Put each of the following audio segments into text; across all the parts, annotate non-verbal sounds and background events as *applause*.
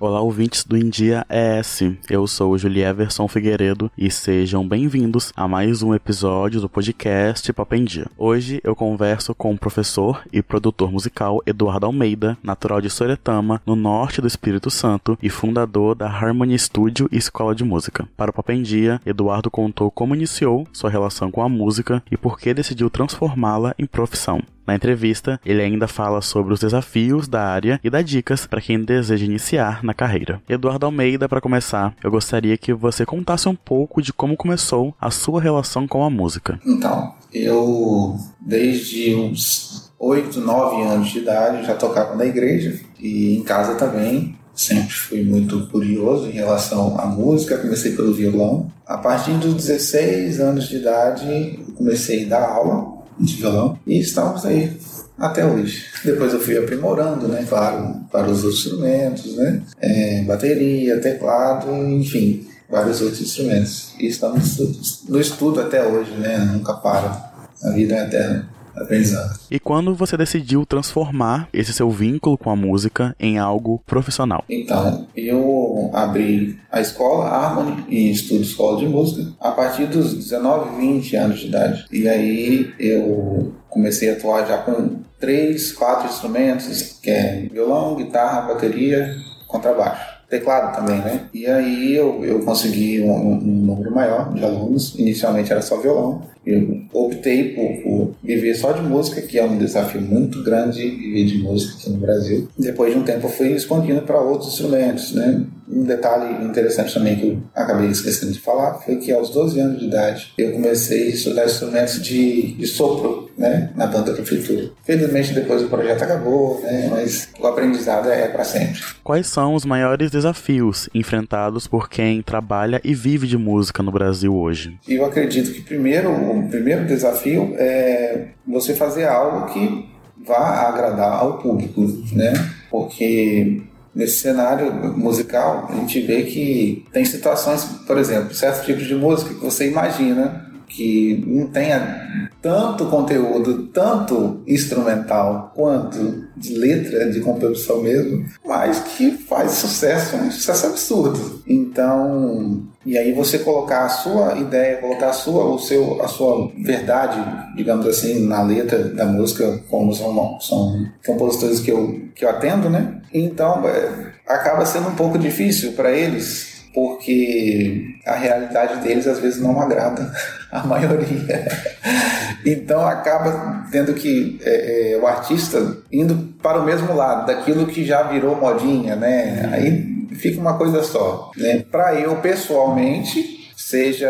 Olá, ouvintes do India ES. Eu sou o Julieverson Figueiredo e sejam bem-vindos a mais um episódio do podcast Papo em Dia. Hoje eu converso com o professor e produtor musical Eduardo Almeida, natural de Soretama, no norte do Espírito Santo e fundador da Harmony Studio e Escola de Música. Para o Papo em Dia, Eduardo contou como iniciou sua relação com a música e por que decidiu transformá-la em profissão. Na entrevista, ele ainda fala sobre os desafios da área e dá dicas para quem deseja iniciar na carreira. Eduardo Almeida, para começar, eu gostaria que você contasse um pouco de como começou a sua relação com a música. Então, eu desde uns 8, 9 anos de idade já tocava na igreja e em casa também. Sempre fui muito curioso em relação à música, comecei pelo violão. A partir dos 16 anos de idade, comecei a dar aula de violão e estamos aí até hoje. Depois eu fui aprimorando, né, claro, para os outros instrumentos, né, é, bateria, teclado, enfim, vários outros instrumentos. E estamos no estudo até hoje, né, nunca para. A vida é eterna aprendizado. E quando você decidiu transformar esse seu vínculo com a música em algo profissional? Então, eu abri a escola Harmony e estudo escola de música a partir dos 19, 20 anos de idade. E aí eu comecei a atuar já com três, quatro instrumentos, que é violão, guitarra, bateria, contrabaixo teclado também, né? E aí eu, eu consegui um, um, número maior de alunos. Inicialmente era só violão. Eu optei por, por, viver só de música, que é um desafio muito grande viver de música aqui no Brasil. Depois de um tempo eu fui expandindo para outros instrumentos, né? Um detalhe interessante também que eu acabei esquecendo de falar foi que aos 12 anos de idade eu comecei a estudar instrumentos de, de sopro, né? Na banda da prefeitura. Felizmente depois o projeto acabou, né? Mas o aprendizado é para sempre. Quais são os maiores desafios enfrentados por quem trabalha e vive de música no Brasil hoje? Eu acredito que primeiro, o primeiro desafio é você fazer algo que vá agradar ao público, né? Porque nesse cenário musical, a gente vê que tem situações, por exemplo, certos tipos de música que você imagina que não tenha tanto conteúdo, tanto instrumental quanto de letra, de composição mesmo, mas que faz sucesso, um sucesso absurdo. Então, e aí você colocar a sua ideia, colocar a sua, o seu, a sua verdade, digamos assim, na letra da música, como são, são compositores que eu, que eu atendo, né? Então, é, acaba sendo um pouco difícil para eles porque a realidade deles às vezes não agrada *laughs* a maioria. Então acaba tendo que é, é, o artista indo para o mesmo lado daquilo que já virou modinha, né? Aí fica uma coisa só. Né? Para eu pessoalmente seja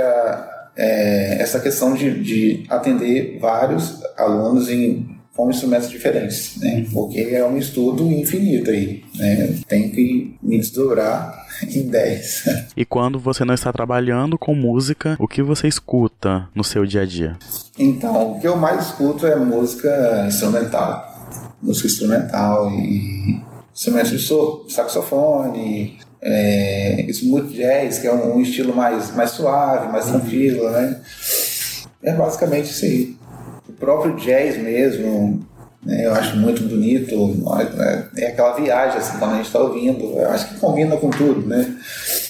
é, essa questão de, de atender vários alunos em com instrumentos diferentes, né? Porque é um estudo infinito aí, né? Tem que me desdobrar *laughs* em 10. E quando você não está trabalhando com música, o que você escuta no seu dia a dia? Então, o que eu mais escuto é música instrumental. Música instrumental e instrumentos de saxofone, é, smooth jazz, que é um, um, estilo mais, mais suave, mais tranquilo, né? É basicamente isso aí próprio jazz mesmo, né, eu acho muito bonito. É, aquela viagem, assim, quando a gente está ouvindo. Eu acho que combina com tudo, né?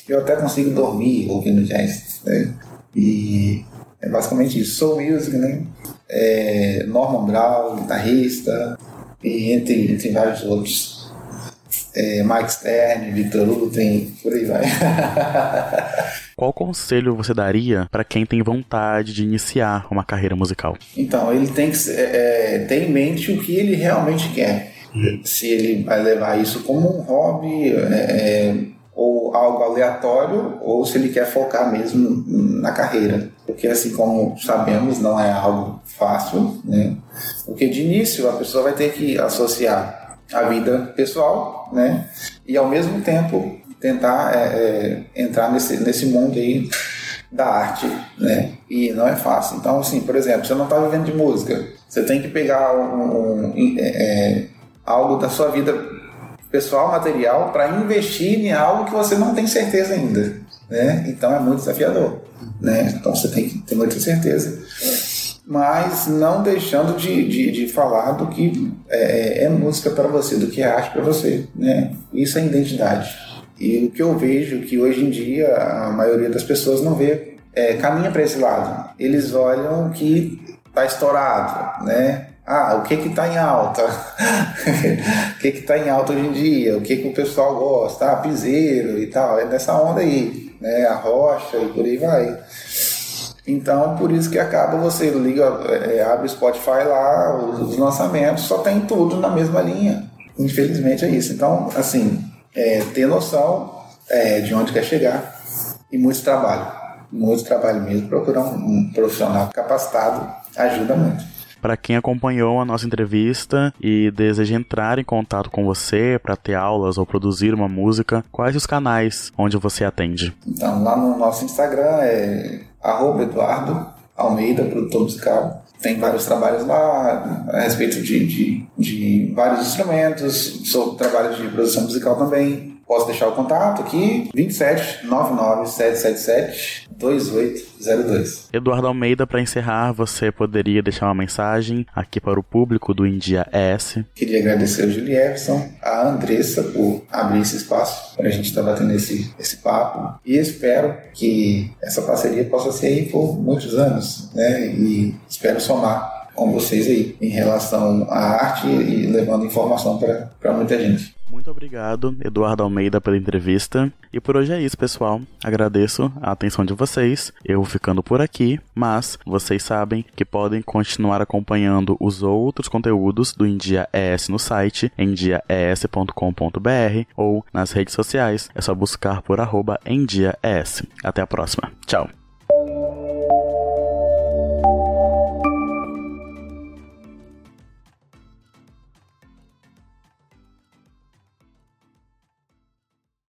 Eu até consigo dormir ouvindo jazz. Né? E é basicamente isso. Soul music, né? É Norman Brown, guitarrista, e entre, entre vários outros é, Mike Stern, Victor Lutem, por aí vai. *laughs* Qual conselho você daria para quem tem vontade de iniciar uma carreira musical? Então, ele tem que é, é, ter em mente o que ele realmente quer. Se ele vai levar isso como um hobby é, é, ou algo aleatório, ou se ele quer focar mesmo na carreira. Porque, assim como sabemos, não é algo fácil, né? Porque de início a pessoa vai ter que associar a vida pessoal, né? E ao mesmo tempo tentar é, é, entrar nesse, nesse mundo aí da arte, né? E não é fácil. Então, assim, por exemplo, você não está vivendo de música, você tem que pegar um, um, é, é, algo da sua vida pessoal, material, para investir em algo que você não tem certeza ainda, né? Então é muito desafiador, né? Então você tem que ter muita certeza mas não deixando de, de, de falar do que é, é música para você, do que é arte para você. Né? Isso é identidade. E o que eu vejo que hoje em dia a maioria das pessoas não vê, é, caminha para esse lado. Eles olham que está estourado, né? Ah, o que que está em alta? *laughs* o que que está em alta hoje em dia? O que que o pessoal gosta? Ah, piseiro e tal. É nessa onda aí, né? A rocha e por aí vai. Então, por isso que acaba você liga, é, abre o Spotify lá, os, os, lançamentos, só tem tudo na mesma linha. Infelizmente é isso. Então, assim, é, ter noção é, de onde quer chegar e muito trabalho. Muito trabalho mesmo. Procurar um, um profissional capacitado ajuda muito. Para quem acompanhou a nossa entrevista e deseja entrar em contato com você para ter aulas ou produzir uma música, quais os canais onde você atende? Então, lá no nosso Instagram é Eduardo Almeida, produtor musical. Tem vários trabalhos lá a respeito de, de, de vários instrumentos, sobre trabalho de produção musical também. Posso deixar o contato aqui, 27 99 777 2802. Eduardo Almeida, para encerrar, você poderia deixar uma mensagem aqui para o público do India S? Queria agradecer ao Julierson, a Andressa por abrir esse espaço para a gente estar tá batendo esse, esse papo e espero que essa parceria possa ser aí por muitos anos, né? E espero somar com vocês aí em relação à arte e levando informação para muita gente. Muito obrigado, Eduardo Almeida, pela entrevista. E por hoje é isso, pessoal. Agradeço a atenção de vocês. Eu ficando por aqui, mas vocês sabem que podem continuar acompanhando os outros conteúdos do India ES no site endiaes.com.br ou nas redes sociais. É só buscar por arroba. Até a próxima. Tchau.